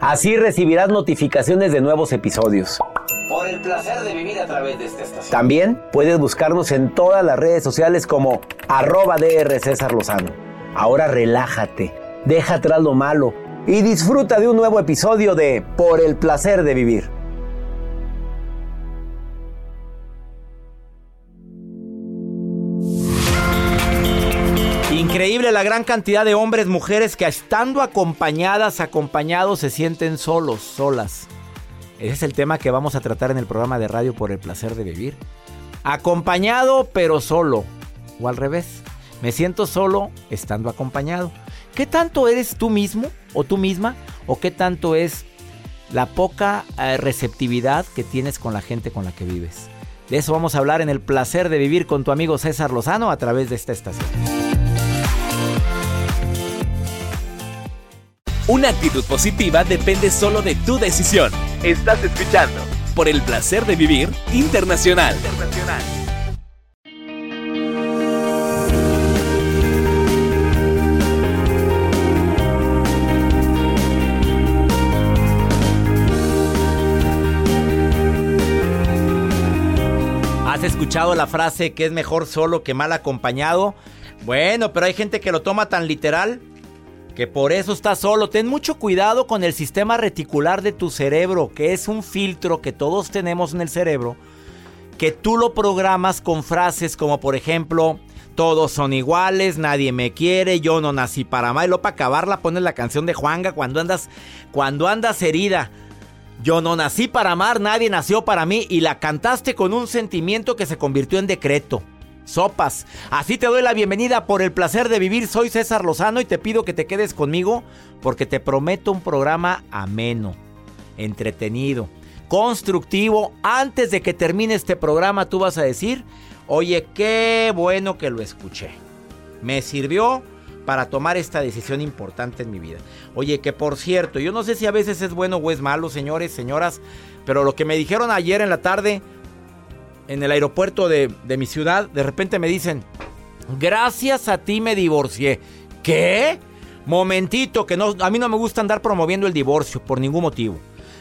Así recibirás notificaciones de nuevos episodios. Por el placer de vivir a través de esta estación. También puedes buscarnos en todas las redes sociales como arroba DR César Lozano. Ahora relájate, deja atrás lo malo y disfruta de un nuevo episodio de Por el placer de vivir. Increíble la gran cantidad de hombres, mujeres que estando acompañadas, acompañados, se sienten solos, solas. Ese es el tema que vamos a tratar en el programa de radio por el placer de vivir. Acompañado pero solo. O al revés. Me siento solo estando acompañado. ¿Qué tanto eres tú mismo o tú misma? ¿O qué tanto es la poca eh, receptividad que tienes con la gente con la que vives? De eso vamos a hablar en el placer de vivir con tu amigo César Lozano a través de esta estación. Una actitud positiva depende solo de tu decisión. Estás escuchando por el placer de vivir internacional. internacional. ¿Has escuchado la frase que es mejor solo que mal acompañado? Bueno, pero hay gente que lo toma tan literal que por eso estás solo. Ten mucho cuidado con el sistema reticular de tu cerebro, que es un filtro que todos tenemos en el cerebro, que tú lo programas con frases como por ejemplo, todos son iguales, nadie me quiere, yo no nací para amar. Y luego para acabarla pones la canción de Juanga cuando andas, cuando andas herida. Yo no nací para amar, nadie nació para mí y la cantaste con un sentimiento que se convirtió en decreto. Sopas, así te doy la bienvenida por el placer de vivir. Soy César Lozano y te pido que te quedes conmigo porque te prometo un programa ameno, entretenido, constructivo. Antes de que termine este programa tú vas a decir, oye, qué bueno que lo escuché. Me sirvió para tomar esta decisión importante en mi vida. Oye, que por cierto, yo no sé si a veces es bueno o es malo, señores, señoras, pero lo que me dijeron ayer en la tarde en el aeropuerto de, de mi ciudad, de repente me dicen, gracias a ti me divorcié. ¿Qué? Momentito, que no, a mí no me gusta andar promoviendo el divorcio por ningún motivo.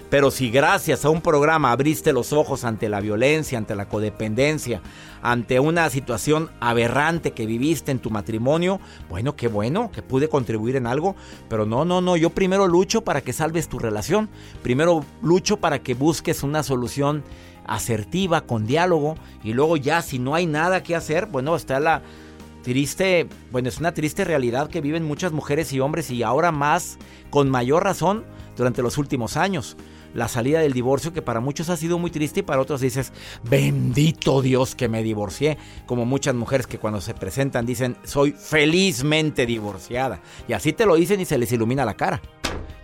Pero si gracias a un programa abriste los ojos ante la violencia, ante la codependencia, ante una situación aberrante que viviste en tu matrimonio, bueno, qué bueno que pude contribuir en algo, pero no, no, no, yo primero lucho para que salves tu relación, primero lucho para que busques una solución asertiva, con diálogo, y luego ya si no hay nada que hacer, bueno, está la triste, bueno, es una triste realidad que viven muchas mujeres y hombres y ahora más, con mayor razón, durante los últimos años. La salida del divorcio, que para muchos ha sido muy triste y para otros dices, bendito Dios que me divorcié. Como muchas mujeres que cuando se presentan dicen, soy felizmente divorciada. Y así te lo dicen y se les ilumina la cara.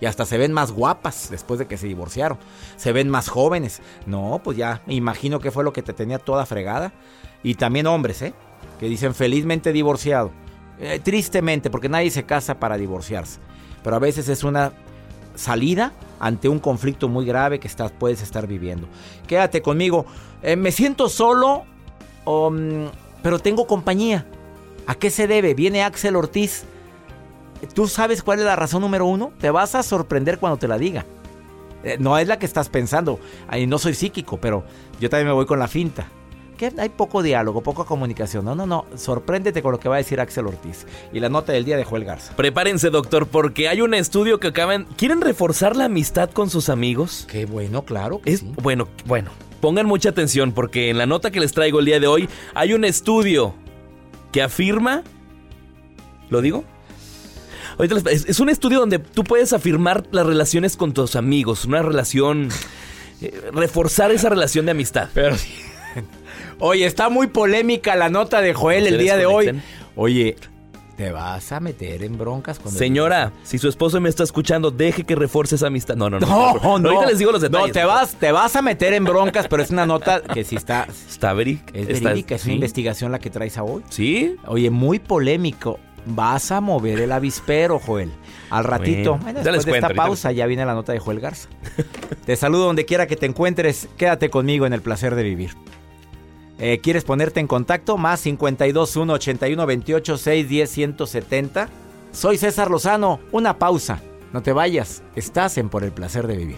Y hasta se ven más guapas después de que se divorciaron. Se ven más jóvenes. No, pues ya imagino que fue lo que te tenía toda fregada. Y también hombres, ¿eh? Que dicen felizmente divorciado. Eh, tristemente, porque nadie se casa para divorciarse. Pero a veces es una salida ante un conflicto muy grave que estás, puedes estar viviendo. Quédate conmigo. Eh, me siento solo, um, pero tengo compañía. ¿A qué se debe? Viene Axel Ortiz. ¿Tú sabes cuál es la razón número uno? Te vas a sorprender cuando te la diga. Eh, no es la que estás pensando. Ay, no soy psíquico, pero yo también me voy con la finta. Hay poco diálogo, poca comunicación. No, no, no. Sorpréndete con lo que va a decir Axel Ortiz. Y la nota del día de Joel Garza. Prepárense, doctor, porque hay un estudio que acaban. ¿Quieren reforzar la amistad con sus amigos? Qué bueno, claro que Es sí. bueno, bueno. Pongan mucha atención porque en la nota que les traigo el día de hoy hay un estudio que afirma. ¿Lo digo? Es un estudio donde tú puedes afirmar las relaciones con tus amigos, una relación. eh, reforzar esa relación de amistad. Pero sí. Oye, está muy polémica la nota de Joel el día de hoy. Oye, ¿te vas a meter en broncas con Señora, si su esposo me está escuchando, deje que refuerce esa amistad. No, no, no. No, no. Ahorita les digo los detalles. No, te vas, te vas a meter en broncas, pero es una nota que sí está. Está verídica. Es verídica, es una sí. investigación la que traes a hoy. ¿Sí? Oye, muy polémico. Vas a mover el avispero, Joel. Al ratito, Bueno, bueno, ya les después de cuento, esta les- pausa, ya viene la nota de Joel Garza. te saludo donde quiera que te encuentres. Quédate conmigo en el placer de vivir. Eh, ¿Quieres ponerte en contacto? Más 52 1 81 28 6 10 170. Soy César Lozano. Una pausa. No te vayas. Estás en Por el placer de vivir.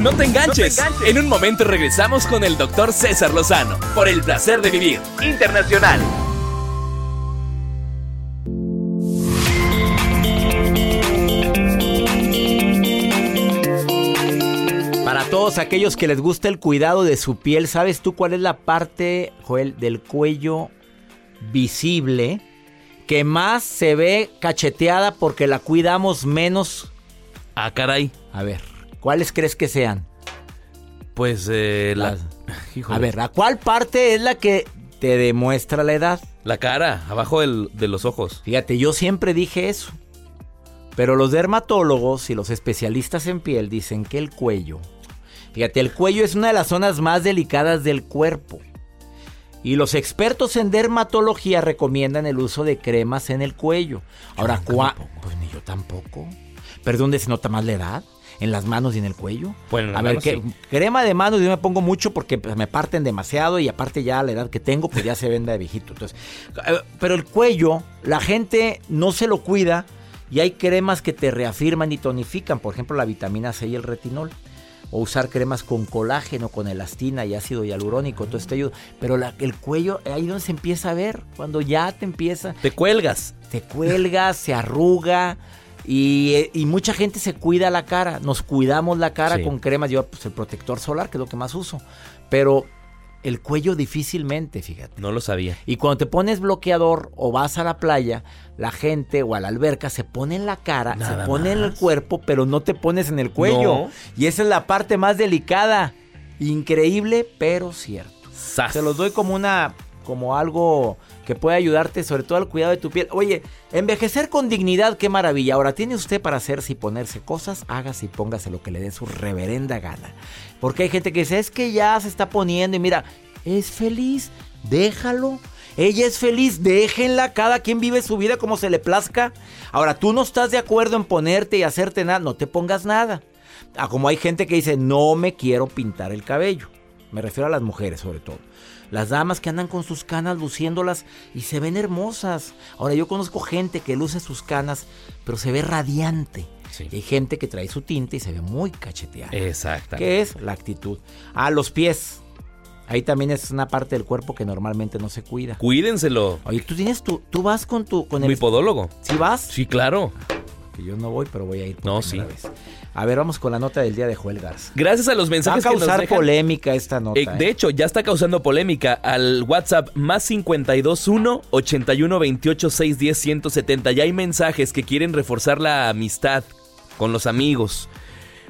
No te enganches. En un momento regresamos con el doctor César Lozano por el placer de vivir internacional. Para todos aquellos que les gusta el cuidado de su piel, ¿sabes tú cuál es la parte, Joel, del cuello visible que más se ve cacheteada porque la cuidamos menos? Ah, caray. A ver, ¿cuáles crees que sean? Pues eh, la, Las-. A ver, ¿a cuál parte es la que te demuestra la edad? la cara, abajo del- de los ojos. Fíjate, yo siempre dije eso. Pero los dermatólogos y los especialistas en piel dicen que el cuello, fíjate, el cuello es una de las zonas más delicadas del cuerpo. Y los expertos en dermatología recomiendan el uso de cremas en el cuello. Ahora, ¿cuál? Pues ni yo tampoco. ¿Pero dónde se nota más la edad? ¿En las manos y en el cuello? Bueno, a ver, manos, ¿qué- sí. crema de manos yo me pongo mucho porque pues, me parten demasiado y aparte ya la edad que tengo pues ya se venda de viejito. Entonces, eh, pero el cuello, la gente no se lo cuida y hay cremas que te reafirman y tonifican, por ejemplo la vitamina C y el retinol. o usar cremas con colágeno, con elastina y ácido hialurónico, todo esto ayuda. Pero la- el cuello, ahí donde se empieza a ver, cuando ya te empieza, Te cuelgas. te cuelga, se arruga y, eh, y mucha gente se cuida la cara. Nos cuidamos la cara Sí. con cremas. Yo, pues el protector solar, que es lo que más uso. Pero el cuello difícilmente, fíjate. No lo sabía. Y cuando te pones bloqueador o vas a la playa, la gente o a la alberca se pone en la cara, Nada se pone en el cuerpo, pero no te pones en el cuello. No. Y esa es la parte más delicada. Increíble, pero cierto. Sas. Se los doy como una como algo que puede ayudarte sobre todo al cuidado de tu piel. Oye, envejecer con dignidad, qué maravilla. Ahora tiene usted para hacerse y ponerse cosas, hágase y póngase lo que le dé su reverenda gana. Porque hay gente que dice, es que ya se está poniendo y mira, es feliz, déjalo. Ella es feliz, déjenla, cada quien vive su vida como se le plazca. Ahora, tú no estás de acuerdo en ponerte y hacerte nada, no te pongas nada. Ah, como hay gente que dice, no me quiero pintar el cabello. Me refiero a las mujeres sobre todo. Las damas que andan con sus canas luciéndolas y se ven hermosas. Ahora yo conozco gente que luce sus canas, pero se ve radiante. Sí. Y hay gente que trae su tinte y se ve muy cacheteada. Exactamente. ¿Qué es? La actitud. Ah, los pies. Ahí también es una parte del cuerpo que normalmente no se cuida. Cuídenselo. Oye, tú tienes tu, tú vas con tu, con Mi el, podólogo. ¿sí vas? Sí, claro. Que yo no voy, pero voy a ir. por No, primera sí. vez. A ver, vamos con la nota del día de Joel Garza. Gracias a los Va a mensajes que nos causar dejan. polémica esta nota. Eh, de ¿eh? hecho, ya está causando polémica al WhatsApp más 521 81 28 610 170. Ya hay mensajes que quieren reforzar la amistad con los amigos.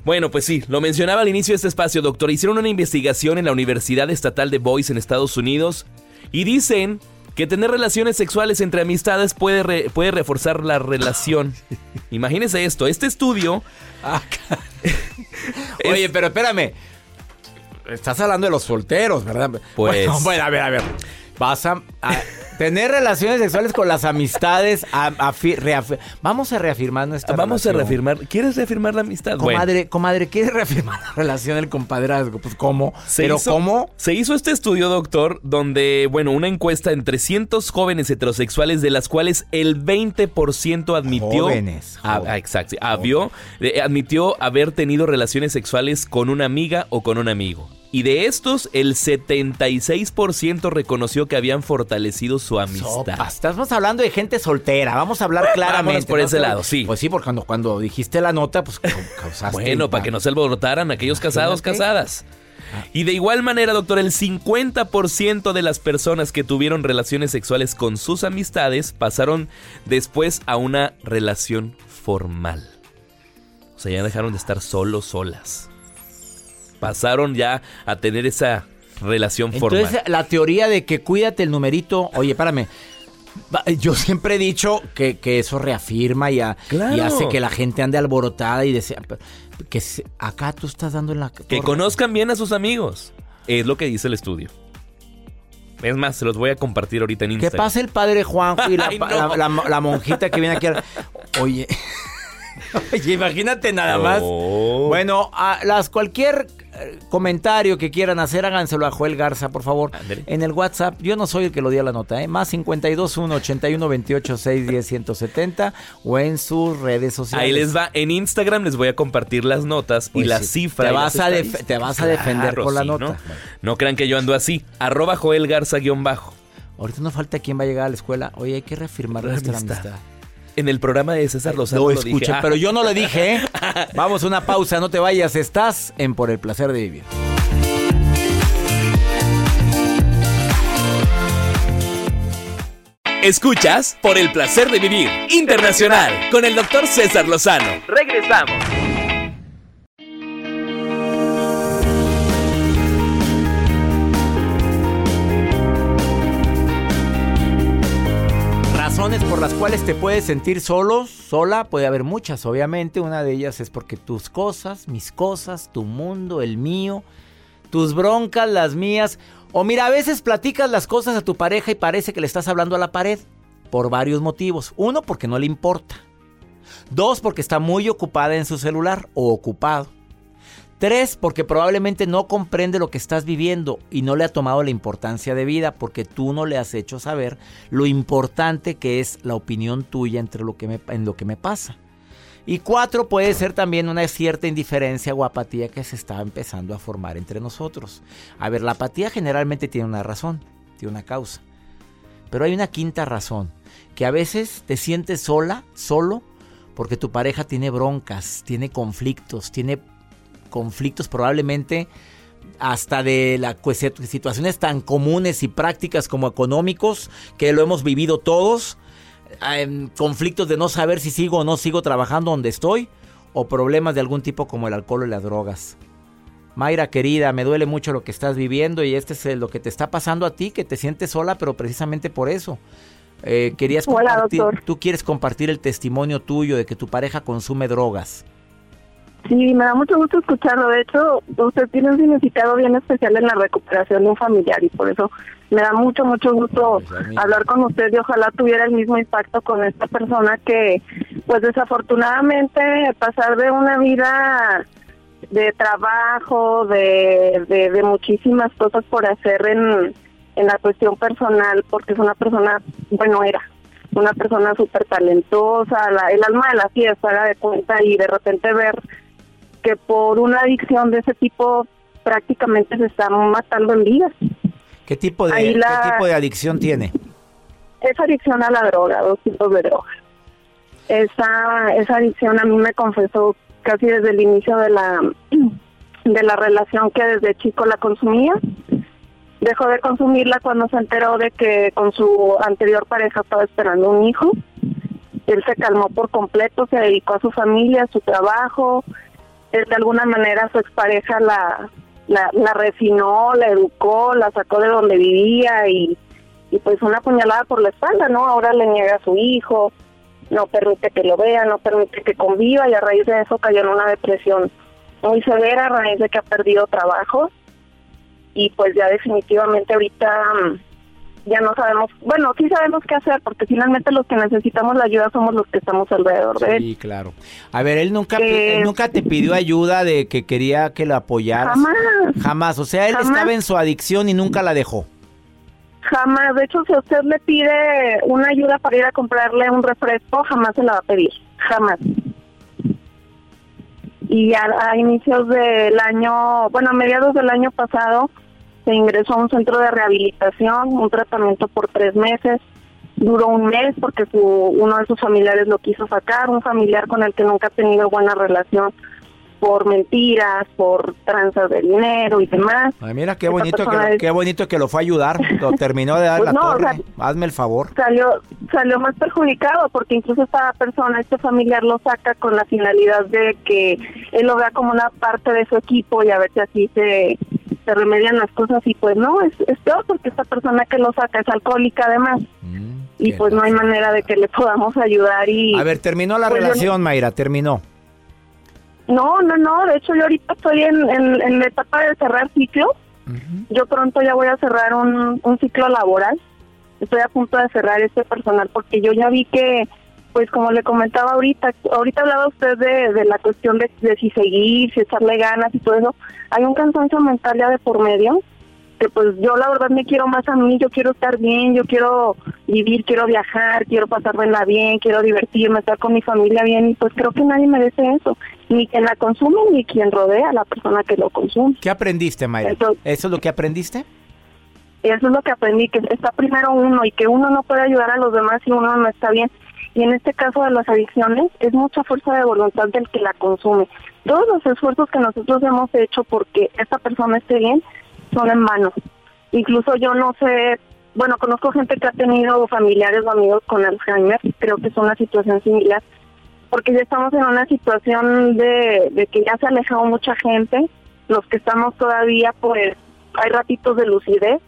Bueno, pues sí, lo mencionaba al inicio de este espacio, doctor. Hicieron una investigación en la Universidad Estatal de Boise en Estados Unidos y dicen que tener relaciones sexuales entre amistades puede, re- puede reforzar la relación. Imagínense esto, este estudio... es- Oye, pero espérame. Estás hablando de los solteros, ¿verdad? Pues- Bueno, bueno, a ver, a ver. Vas a, a tener relaciones sexuales con las amistades. a- a fi- reaf- vamos a reafirmar nuestra Vamos a reafirmar. ¿Quieres reafirmar la amistad? Bueno. Comadre, comadre, ¿quieres reafirmar la relación del compadrazgo? Pues, ¿cómo? Se ¿Pero hizo- cómo? Se hizo este estudio, doctor, donde, bueno, una encuesta en 300 jóvenes heterosexuales, de las cuales el 20% admitió. Jóvenes, Ah, ah, exacto. avió- eh, admitió haber tenido relaciones sexuales con una amiga o con un amigo. Y de estos, el 76% reconoció que habían fortalecido su amistad. Sopa, Estamos hablando de gente soltera. Vamos a hablar claramente. Vámonos por ¿no? ese lado, sí. Pues sí, porque cuando, cuando dijiste la nota, pues ca- causaste. Bueno, para que no se alborotaran aquellos casados, casadas. Y de igual manera, doctor, el 50% de las personas que tuvieron relaciones sexuales con sus amistades pasaron después a una relación formal. O sea, ya dejaron de estar solos, solas. Pasaron ya a tener esa relación Entonces, formal. la teoría de que cuídate el numerito, oye, espérame. Va- Yo siempre he dicho que, que eso reafirma y, a- Claro. y hace que la gente ande alborotada y desea. Que acá tú estás dando en la. Que conozcan bien a sus amigos. Es lo que dice el estudio. Es más, se los voy a compartir ahorita en Que Instagram. pase el padre Juanjo y la, Ay, pa- no. la- la- la monjita que viene aquí. a- Oye. Oye, imagínate nada más. No. Bueno, a las cualquier eh, comentario que quieran hacer, háganselo a Joel Garza, por favor. En el WhatsApp, yo no soy el que lo dio la nota, ¿eh? Más 521 81 28 610 170 o en sus redes sociales. Ahí les va. En Instagram les voy a compartir las notas y Pues sí. Te vas las a estadísticas. te vas a defender con la nota. ¿no? No crean que yo ando así. Arroba Joel Garza guion bajo. Ahorita no falta quién va a llegar a la escuela. Oye, hay que reafirmar La nuestra amistad. amistad. En el programa de César Lozano Lo lo dije. Ah, pero yo no lo dije, ¿eh? Vamos a una pausa, no te vayas. Estás en Por el placer de vivir. Escuchas por el placer de vivir internacional con el doctor César Lozano. Regresamos. Cuales te puedes sentir solo, sola, puede haber muchas, obviamente. Una de ellas es porque tus cosas, mis cosas, tu mundo, el mío, tus broncas, las mías. O mira, a veces platicas las cosas a tu pareja y parece que le estás hablando a la pared. Por varios motivos. Uno, porque no le importa. Dos, porque está muy ocupada en su celular o ocupado. Tres, porque probablemente no comprende lo que estás viviendo y no le ha tomado la importancia de vida porque tú no le has hecho saber lo importante que es la opinión tuya entre lo que me, en lo que me pasa. Y cuatro puede ser también una cierta indiferencia o apatía que se está empezando a formar entre nosotros. A ver, la apatía generalmente tiene una razón, tiene una causa. Pero hay una quinta razón, que a veces te sientes sola, solo, porque tu pareja tiene broncas, tiene conflictos, tiene conflictos probablemente hasta de las situaciones tan comunes y prácticas como económicos, que lo hemos vivido todos, en conflictos de no saber si sigo o no sigo trabajando donde estoy, o problemas de algún tipo como el alcohol y las drogas. Mayra querida, me duele mucho lo que estás viviendo y este es lo que te está pasando a ti, que te sientes sola, pero precisamente por eso. Eh, querías compartir, tú quieres compartir el testimonio tuyo de que tu pareja consume drogas. Sí, me da mucho gusto escucharlo. De hecho, usted tiene un significado bien especial en la recuperación de un familiar y por eso me da mucho, mucho gusto pues, hablar con usted y ojalá tuviera el mismo impacto con esta persona que, pues desafortunadamente, pasar de una vida de trabajo, de, de, muchísimas cosas por hacer en, en la cuestión personal, porque es una persona, bueno, era una persona súper talentosa, la, el alma de la fiesta, haga de cuenta, y de repente ver que por una adicción de ese tipo prácticamente se está matando en vida. ¿Qué tipo de, ¿qué tipo de adicción tiene? Es adicción a la droga, dos tipos de droga. Esa, esa adicción a mí me confesó casi desde el inicio de la, de la relación que desde chico la consumía. Dejó de consumirla cuando se enteró de que con su anterior pareja estaba esperando un hijo. Él se calmó por completo, se dedicó a su familia, a su trabajo, de alguna manera su expareja la, la, la refinó, la educó, la sacó de donde vivía y, y pues una puñalada por la espalda, ¿no? Ahora le niega a su hijo, no permite que lo vea, no permite que conviva y a raíz de eso cayó en una depresión muy severa a raíz de que ha perdido trabajo y pues ya definitivamente ahorita mm, ya no sabemos, bueno, sí sabemos qué hacer, porque finalmente los que necesitamos la ayuda somos los que estamos alrededor de él. Sí, claro. A ver, él nunca, nunca te pidió ayuda de que quería que lo apoyaras. Jamás. Jamás. O sea, él estaba en su adicción y nunca la dejó. Jamás. De hecho, si usted le pide una ayuda para ir a comprarle un refresco, jamás se la va a pedir. Jamás. Y a, a inicios del año, bueno, a mediados del año pasado, se ingresó a un centro de rehabilitación, un tratamiento por tres meses. Duró un mes porque su, uno de sus familiares lo quiso sacar, un familiar con el que nunca ha tenido buena relación por mentiras, por tranzas de dinero y demás. Ay, mira qué bonito, que, qué bonito que lo fue a ayudar, lo terminó de dar pues la torre. Hazme el favor. Salió, salió más perjudicado porque incluso esta persona, este familiar lo saca con la finalidad de que él lo vea como una parte de su equipo y a ver si así se se remedian las cosas y pues no, es, es peor porque esta persona que lo saca es alcohólica además. Mm, y pues no hay manera de que le podamos ayudar y... A ver, terminó la pues, relación, Mayra, terminó. No, no, no, de hecho yo ahorita estoy en, en, la etapa de cerrar ciclo. Yo pronto ya voy a cerrar un, un ciclo laboral. Estoy a punto de cerrar este personal porque yo ya vi que pues como le comentaba ahorita, ahorita hablaba usted de, la cuestión de, si seguir, si echarle ganas y todo eso, hay un cansancio mental ya de por medio, que pues yo la verdad me quiero más a mí, yo quiero estar bien, yo quiero vivir, quiero viajar, quiero pasarla bien, quiero divertirme, estar con mi familia bien y pues creo que nadie merece eso, ni quien la consume ni quien rodea a la persona que lo consume. ¿Qué aprendiste, Mayra? ¿Eso es lo que aprendiste? Eso es lo que aprendí, que está primero uno y que uno no puede ayudar a los demás si uno no está bien. Y en este caso de las adicciones es mucha fuerza de voluntad del que la consume. Todos los esfuerzos que nosotros hemos hecho porque esta persona esté bien son en vano. Incluso yo no sé, bueno, conozco gente que ha tenido familiares o amigos con Alzheimer, creo que es una situación similar, porque ya estamos en una situación de, de que ya se ha alejado mucha gente, los que estamos todavía pues hay ratitos de lucidez,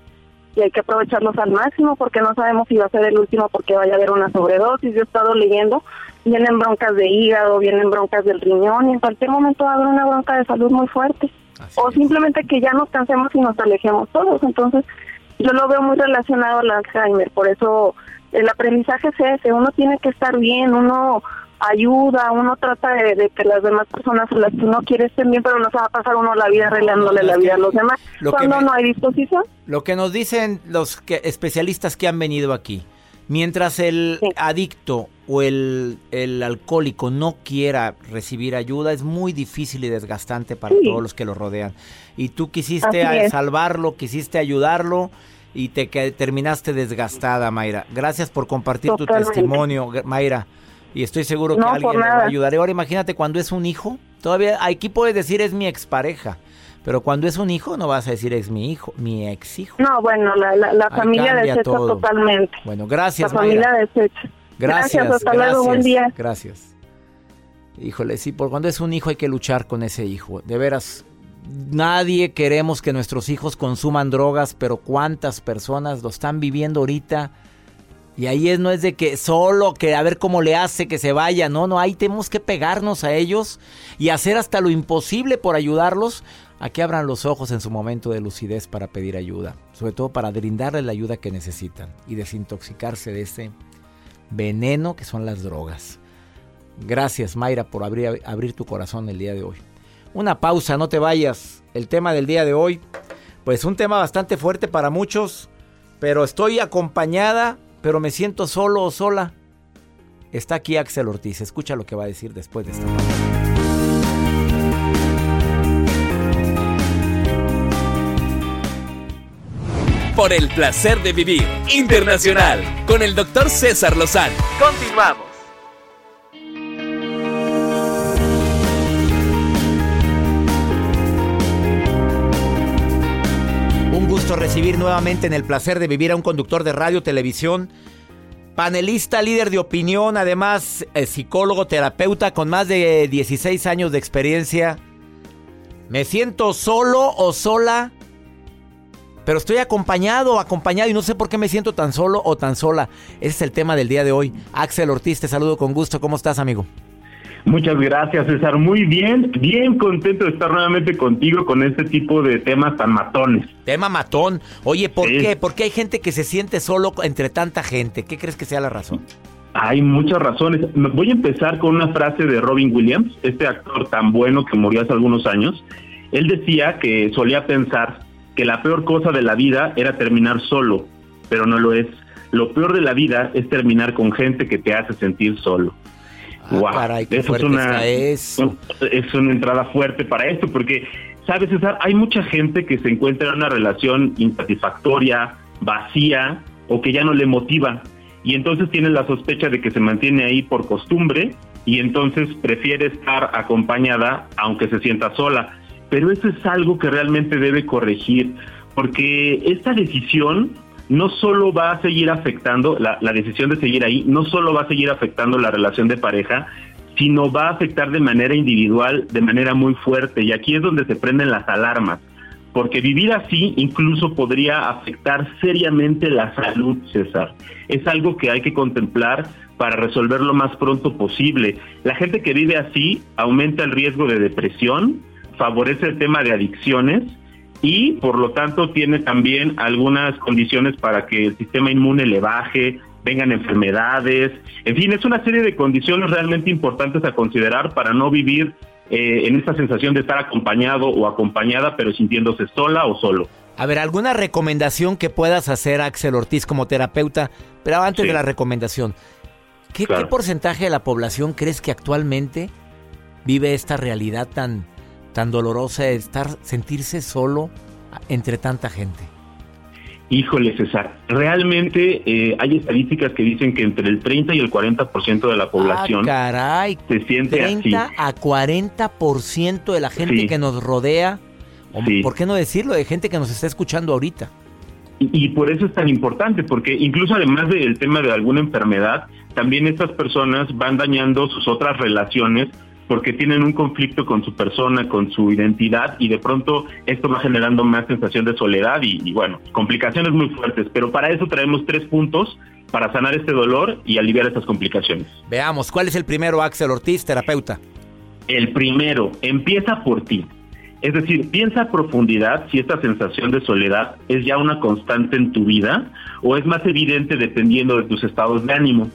y hay que aprovecharlos al máximo porque no sabemos si va a ser el último porque vaya a haber una sobredosis. Yo he estado leyendo, vienen broncas de hígado, vienen broncas del riñón y en cualquier momento va a haber una bronca de salud muy fuerte. o simplemente que ya nos cansemos y nos alejemos todos. Entonces, yo lo veo muy relacionado al Alzheimer, por eso el aprendizaje es ese, uno tiene que estar bien, uno ayuda, uno trata de, que las demás personas las que uno quiere estén bien, pero no se va a pasar uno la vida arreglándole la vida a los demás. Cuando no hay disposición. Lo que nos dicen los que, especialistas que han venido aquí, Mientras el adicto o el, el alcohólico no quiera recibir ayuda, es muy difícil y desgastante para Sí. todos los que lo rodean. Y tú quisiste a- salvarlo, quisiste ayudarlo y te que- terminaste desgastada, Mayra. Gracias por compartir tu testimonio, Mayra. Y estoy seguro que No, alguien le va a ayudar. Ahora imagínate cuando es un hijo. Todavía aquí puedes decir es mi expareja. Pero cuando es un hijo no vas a decir es mi hijo, mi ex hijo. No, bueno, la, la, la familia todo. totalmente. Bueno, La gracias, familia Mayra. desecha. Gracias, hasta luego, gracias, buen día. Gracias. Híjole, sí, por cuando es un hijo hay que luchar con ese hijo. De veras, nadie queremos que nuestros hijos consuman drogas, pero cuántas personas lo están viviendo ahorita. Y ahí es, no es de que solo que a ver cómo le hace que se vaya, no, no, ahí tenemos que pegarnos a ellos y hacer hasta lo imposible por ayudarlos a que abran los ojos en su momento de lucidez para pedir ayuda, sobre todo para brindarles la ayuda que necesitan y desintoxicarse de ese veneno que son las drogas. Gracias Mayra por abrir, abrir tu corazón el día de hoy. Una pausa, no te vayas. El tema del día de hoy, pues un tema bastante fuerte para muchos, pero estoy acompañada, pero me siento solo o sola. Está aquí Axel Ortiz, escucha lo que va a decir después de esta pausa. Por el placer de vivir internacional con el doctor César Lozano. Continuamos. Recibir nuevamente en el placer de vivir a un conductor de radio, televisión, panelista, líder de opinión, además eh, psicólogo, terapeuta con más de 16 años de experiencia. Me siento solo o sola, pero estoy acompañado, acompañado y no sé por qué me siento tan solo o tan sola. Ese es el tema del día de hoy. Axel Ortiz, te saludo con gusto. ¿Cómo estás, amigo? Muchas gracias, César. Muy bien, bien contento de estar nuevamente contigo con este tipo de temas tan matones. Tema matón. Oye, ¿por Sí. qué? ¿Por qué hay gente que se siente solo entre tanta gente? ¿Qué crees que sea la razón? Hay muchas razones. Voy a empezar con una frase de Robin Williams, este actor tan bueno que murió hace algunos años. Él decía que solía pensar que la peor cosa de la vida era terminar solo, pero no lo es. Lo peor de la vida es terminar con gente que te hace sentir solo. Guau, Ah, caray, qué eso es una, eso. es una entrada fuerte para esto, porque, ¿sabes, César? Hay mucha gente que se encuentra en una relación insatisfactoria, vacía, o que ya no le motiva. Y entonces tiene la sospecha de que se mantiene ahí por costumbre y entonces prefiere estar acompañada aunque se sienta sola. Pero eso es algo que realmente debe corregir, porque esta decisión no solo va a seguir afectando, la, decisión de seguir ahí, no solo va a seguir afectando la relación de pareja, sino va a afectar de manera individual, de manera muy fuerte. Y aquí es donde se prenden las alarmas, porque vivir así incluso podría afectar seriamente la salud, César. Es algo que hay que contemplar para resolver lo más pronto posible. La gente que vive así aumenta el riesgo de depresión, favorece el tema de adicciones y por lo tanto tiene también algunas condiciones para que el sistema inmune le baje, vengan enfermedades, en fin, es una serie de condiciones realmente importantes a considerar para no vivir eh, en esta sensación de estar acompañado o acompañada, pero sintiéndose sola o solo. A ver, ¿alguna recomendación que puedas hacer, Axel Ortiz, como terapeuta? Pero antes Sí. de la recomendación, ¿qué, Claro. qué porcentaje de la población crees que actualmente vive esta realidad tan, tan dolorosa de estar, sentirse solo entre tanta gente? Híjole, César, realmente eh, hay estadísticas que dicen que entre el 30 y el 40% de la población Ah, caray, se siente 30 así. a 40% de la gente Sí. que nos rodea, o Sí. ¿por qué no decirlo? De gente que nos está escuchando ahorita. Y, y por eso es tan importante, porque incluso además del tema de alguna enfermedad, también estas personas van dañando sus otras relaciones porque tienen un conflicto con su persona, con su identidad, y de pronto esto va generando más sensación de soledad y, y bueno, complicaciones muy fuertes. Pero para eso traemos tres puntos para sanar este dolor y aliviar estas complicaciones. Veamos, ¿cuál es el primero, Axel Ortiz, terapeuta? El primero, empieza por ti. Es decir, piensa a profundidad si esta sensación de soledad es ya una constante en tu vida o es más evidente dependiendo de tus estados de ánimo.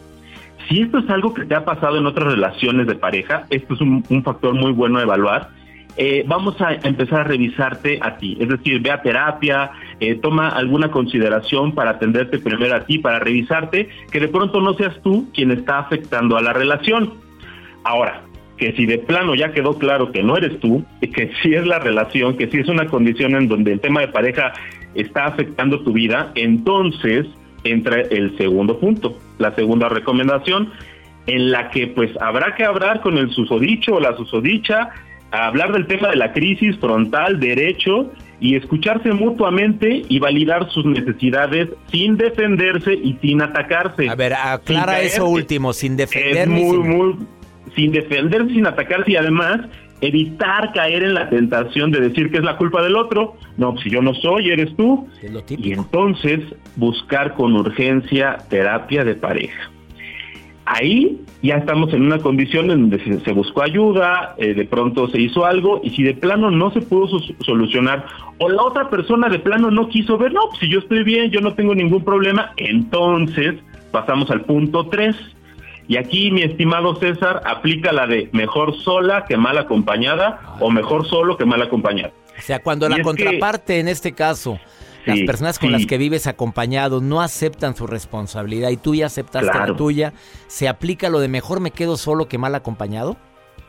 Si esto es algo que te ha pasado en otras relaciones de pareja, esto es un, factor muy bueno a evaluar. Eh, vamos a empezar a revisarte a ti, es decir, ve a terapia, eh, toma alguna consideración para atenderte primero a ti, para revisarte, que de pronto no seas tú quien está afectando a la relación. Ahora, que si de plano ya quedó claro que no eres tú, que si es la relación, que si es una condición en donde el tema de pareja está afectando tu vida, entonces entra el segundo punto, la segunda recomendación, en la que pues habrá que hablar con el susodicho o la susodicha, hablar del tema de la crisis frontal, derecho, y escucharse mutuamente y validar sus necesidades sin defenderse y sin atacarse. A ver, aclara eso último, sin defenderme. es muy, sin- muy, sin defenderse, sin atacarse y además evitar caer en la tentación de decir que es la culpa del otro. No, si yo no soy, eres tú. Y entonces buscar con urgencia terapia de pareja. Ahí ya estamos en una condición en donde se, buscó ayuda, eh, de pronto se hizo algo y si de plano no se pudo so- solucionar o la otra persona de plano no quiso ver, no, pues, si yo estoy bien, yo no tengo ningún problema, entonces pasamos al punto 3. Y aquí, mi estimado César, aplica la de mejor sola que mal acompañada o mejor solo que mal acompañado. O sea, cuando Y la que- contraparte, en este caso, las personas con sí. las que vives acompañado no aceptan su responsabilidad y tú ya aceptaste Claro. la tuya, ¿se aplica lo de mejor me quedo solo que mal acompañado?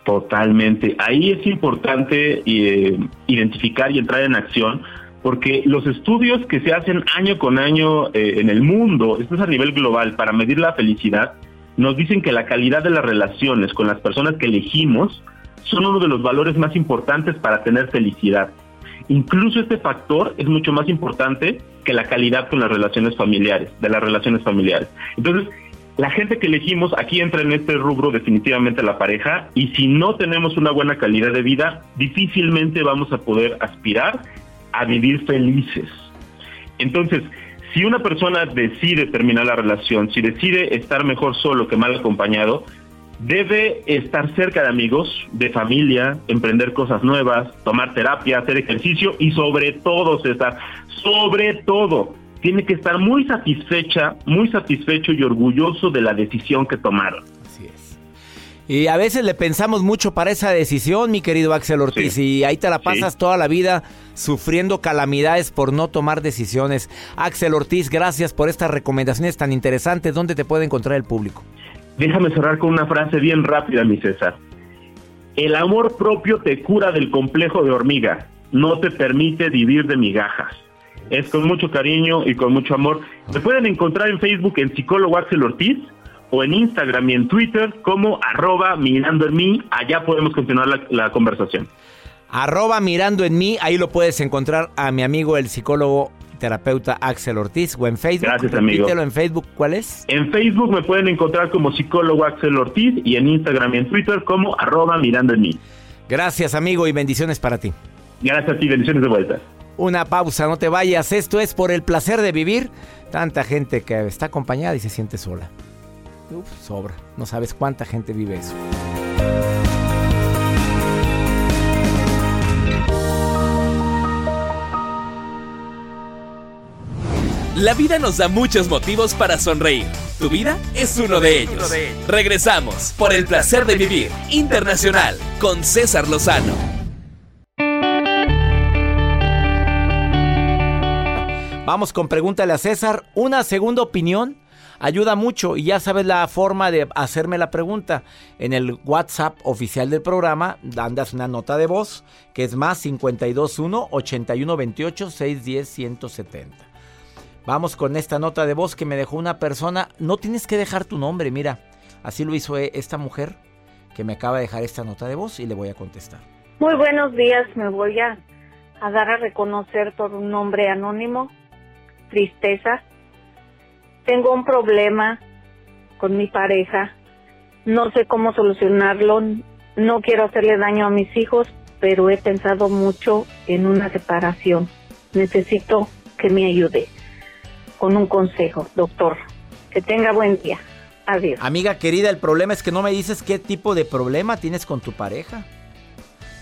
Totalmente. Ahí es importante eh, identificar y entrar en acción porque los estudios que se hacen año con año eh, en el mundo, esto es a nivel global, para medir la felicidad, nos dicen que la calidad de las relaciones con las personas que elegimos son uno de los valores más importantes para tener felicidad. Incluso este factor es mucho más importante que la calidad con las relaciones familiares, de las relaciones familiares. Entonces, la gente que elegimos aquí entra en este rubro definitivamente la pareja y si no tenemos una buena calidad de vida, difícilmente vamos a poder aspirar a vivir felices. Entonces, si una persona decide terminar la relación, si decide estar mejor solo que mal acompañado, debe estar cerca de amigos, de familia, emprender cosas nuevas, tomar terapia, hacer ejercicio y sobre todo, César, sobre todo, tiene que estar muy satisfecha, muy satisfecho y orgulloso de la decisión que tomaron. Y a veces le pensamos mucho para esa decisión, mi querido Axel Ortiz, Sí. y ahí te la pasas Sí. toda la vida sufriendo calamidades por no tomar decisiones. Axel Ortiz, gracias por estas recomendaciones tan interesantes. ¿Dónde te puede encontrar el público? Déjame cerrar con una frase bien rápida, mi César. El amor propio te cura del complejo de hormiga, no te permite vivir de migajas. Es con mucho cariño y con mucho amor. Me pueden encontrar en Facebook en psicólogo Axel Ortiz o en Instagram y en Twitter como arroba mirando en mí. Allá podemos continuar la, la conversación. Arroba mirando en mí, ahí lo puedes encontrar a mi amigo el psicólogo terapeuta Axel Ortiz o en Facebook. Gracias, amigo. Repítelo en Facebook, ¿cuál es? En Facebook me pueden encontrar como psicólogo Axel Ortiz y en Instagram y en Twitter como arroba mirando en mí. Gracias, amigo, y bendiciones para ti. Gracias y bendiciones de vuelta. Una pausa, no te vayas. Esto es por el placer de vivir. Tanta gente que está acompañada y se siente sola. Uf, sobra. No sabes cuánta gente vive eso. La vida nos da muchos motivos para sonreír. Tu vida es uno de ellos. Regresamos por el placer de vivir internacional con César Lozano. Vamos con pregúntale a César. Una segunda opinión ayuda mucho y ya sabes la forma de hacerme la pregunta. En el WhatsApp oficial del programa andas una nota de voz que es más 521 8128 610 170. Vamos con esta nota de voz que me dejó una persona. No tienes que dejar tu nombre, mira. Así lo hizo eh, esta mujer que me acaba de dejar esta nota de voz y le voy a contestar. Muy buenos días, me voy a, a dar a reconocer por un nombre anónimo, tristeza. Tengo un problema con mi pareja, no sé cómo solucionarlo, no quiero hacerle daño a mis hijos, pero he pensado mucho en una separación. Necesito que me ayude con un consejo, doctor. Que tenga buen día. Adiós. Amiga querida, el problema es que no me dices qué tipo de problema tienes con tu pareja.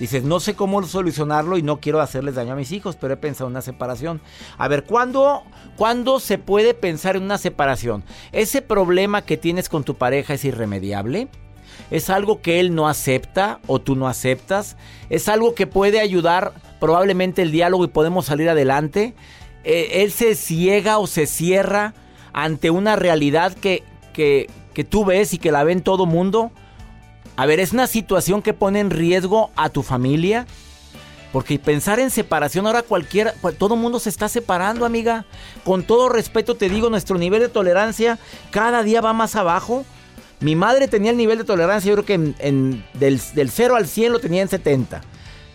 Dices, no sé cómo solucionarlo y no quiero hacerles daño a mis hijos, pero he pensado en una separación. A ver, ¿cuándo, ¿cuándo se puede pensar en una separación? ¿Ese problema que tienes con tu pareja es irremediable? ¿Es algo que él no acepta o tú no aceptas? ¿Es algo que puede ayudar probablemente el diálogo y podemos salir adelante? eh, él se ciega o se cierra ante una realidad que, que, que tú ves y que la ven todo mundo. A ver, es una situación que pone en riesgo a tu familia. Porque pensar en separación ahora cualquiera, todo el mundo se está separando, amiga. Con todo respeto te digo, nuestro nivel de tolerancia cada día va más abajo. Mi madre tenía el nivel de tolerancia, yo creo que en, del, 0 al 100 lo tenía en 70.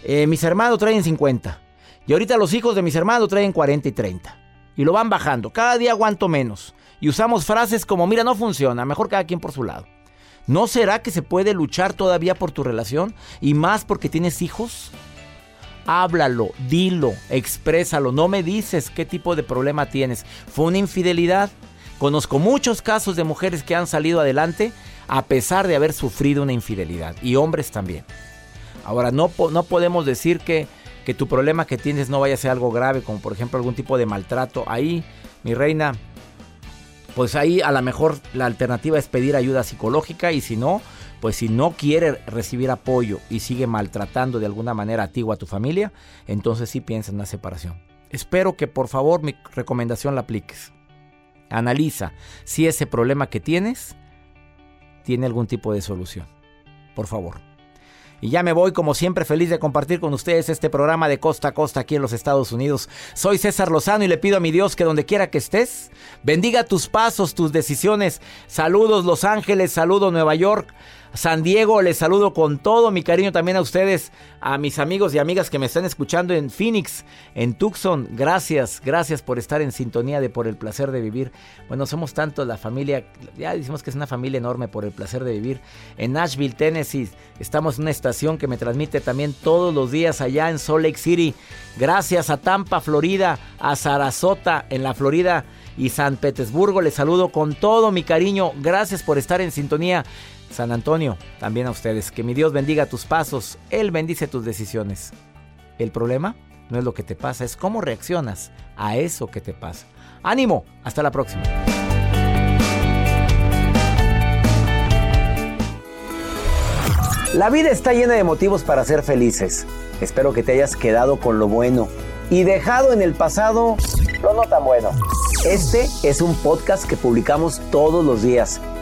Eh, mis hermanos traen 50. Y ahorita los hijos de mis hermanos traen 40 y 30. Y lo van bajando. Cada día aguanto menos. Y usamos frases como, mira, no funciona, mejor cada quien por su lado. ¿No será que se puede luchar todavía por tu relación? Y más porque tienes hijos háblalo, dilo, exprésalo. No me dices qué tipo de problema tienes. ¿Fue una infidelidad? Conozco muchos casos de mujeres que han salido adelante a pesar de haber sufrido una infidelidad. Y hombres también. Ahora, no, no podemos decir que, que tu problema que tienes no vaya a ser algo grave, como por ejemplo algún tipo de maltrato. Ahí, mi reina, pues ahí a lo mejor la alternativa es pedir ayuda psicológica y si no, pues si no quiere recibir apoyo y sigue maltratando de alguna manera a ti o a tu familia, entonces sí piensa en una separación. Espero que por favor mi recomendación la apliques. Analiza si ese problema que tienes tiene algún tipo de solución. Por favor. Y ya me voy como siempre feliz de compartir con ustedes este programa de costa a costa aquí en los Estados Unidos. Soy César Lozano y le pido a mi Dios que donde quiera que estés, bendiga tus pasos, tus decisiones. Saludos Los Ángeles, saludo Nueva York. San Diego, les saludo con todo mi cariño también a ustedes, a mis amigos y amigas que me están escuchando en Phoenix, en Tucson. Gracias, gracias por estar en sintonía de Por el Placer de Vivir. Bueno, somos tanto la familia, ya decimos que es una familia enorme por el placer de vivir. En Nashville, Tennessee, estamos en una estación que me transmite también todos los días allá en Salt Lake City. Gracias a Tampa, Florida, a Sarasota, en la Florida y San Petersburgo. Les saludo con todo mi cariño. Gracias por estar en sintonía. San Antonio, también a ustedes. Que mi Dios bendiga tus pasos, Él bendice tus decisiones. El problema no es lo que te pasa, es cómo reaccionas a eso que te pasa. Ánimo, hasta la próxima. La vida está llena de motivos para ser felices. Espero que te hayas quedado con lo bueno y dejado en el pasado lo no tan bueno. Este es un podcast que publicamos todos los días,